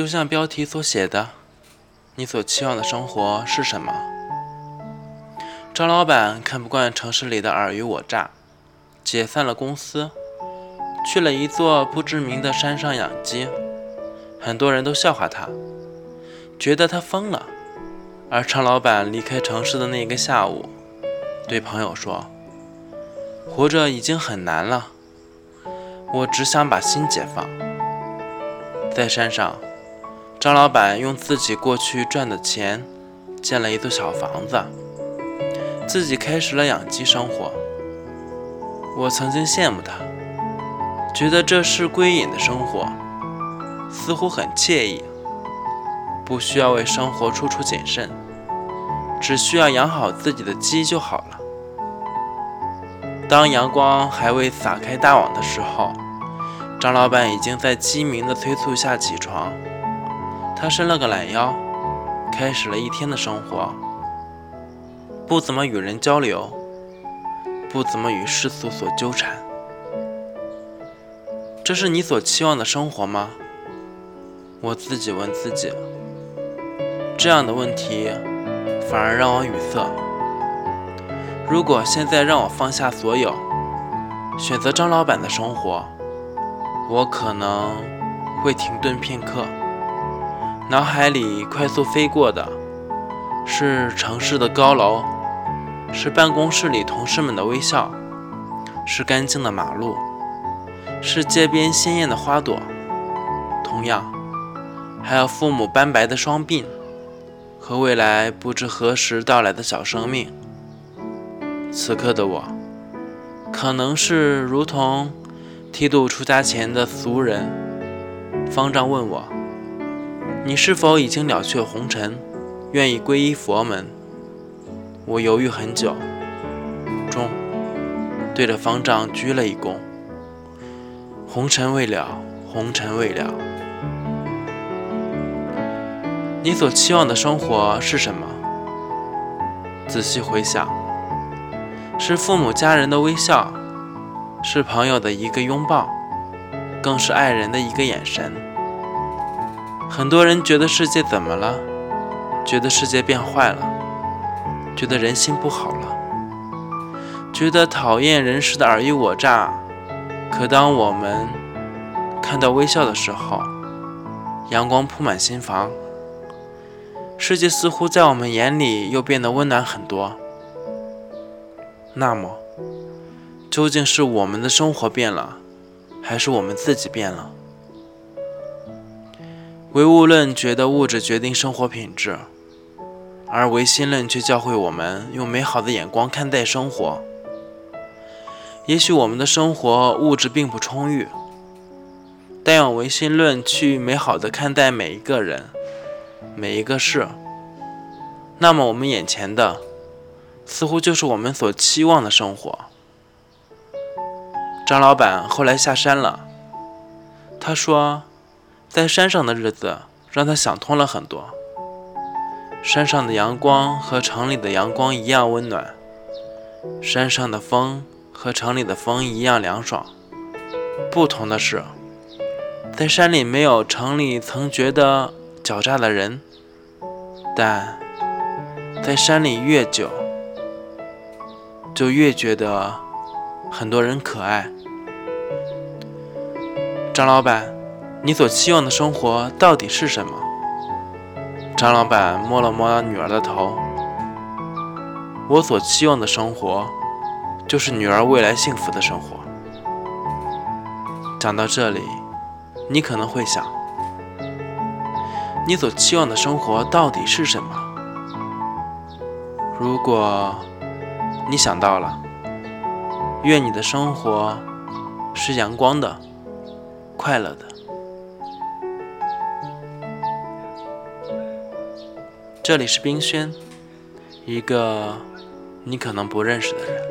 就像标题所写的，你所期望的生活是什么？张老板看不惯城市里的尔虞我诈，解散了公司，去了一座不知名的山上养鸡。很多人都笑话他，觉得他疯了。而常老板离开城市的那个下午，对朋友说：“活着已经很难了，我只想把心解放。”在山上，张老板用自己过去赚的钱建了一座小房子，自己开始了养鸡生活。我曾经羡慕他，觉得这是归隐的生活，似乎很惬意。不需要为生活处处谨慎，只需要养好自己的鸡就好了。当阳光还未撒开大网的时候，张老板已经在鸡鸣的催促下起床。他伸了个懒腰，开始了一天的生活。不怎么与人交流，不怎么与世俗所纠缠。这是你所期望的生活吗？我自己问自己。这样的问题反而让我语塞。如果现在让我放下所有，选择张老板的生活，我可能会停顿片刻，脑海里快速飞过的是城市的高楼，是办公室里同事们的微笑，是干净的马路，是街边鲜艳的花朵，同样还有父母斑白的双鬓。和未来不知何时到来的小生命。此刻的我，可能是如同剃度出家前的俗人。方丈问我：“你是否已经了却红尘，愿意皈依佛门？”我犹豫很久，终对着方丈鞠了一躬：“红尘未了，红尘未了。”你所期望的生活是什么？仔细回想，是父母家人的微笑，是朋友的一个拥抱，更是爱人的一个眼神。很多人觉得世界怎么了？觉得世界变坏了，觉得人心不好了，觉得讨厌人世的尔虞我诈。可当我们看到微笑的时候，阳光铺满心房。世界似乎在我们眼里又变得温暖很多。那么，究竟是我们的生活变了，还是我们自己变了？唯物论觉得物质决定生活品质，而唯心论却教会我们用美好的眼光看待生活。也许我们的生活物质并不充裕，但用唯心论去美好的看待每一个人。每一个事，那么我们眼前的似乎就是我们所期望的生活。张老板后来下山了，他说，在山上的日子让他想通了很多。山上的阳光和城里的阳光一样温暖，山上的风和城里的风一样凉爽。不同的是，在山里没有城里曾觉得。狡诈的人，但在山里越久，就越觉得很多人可爱。张老板，你所期望的生活到底是什么？张老板摸了摸女儿的头。我所期望的生活，就是女儿未来幸福的生活。讲到这里，你可能会想。你所期望的生活到底是什么？如果你想到了，愿你的生活是阳光的、快乐的。这里是冰轩，一个你可能不认识的人。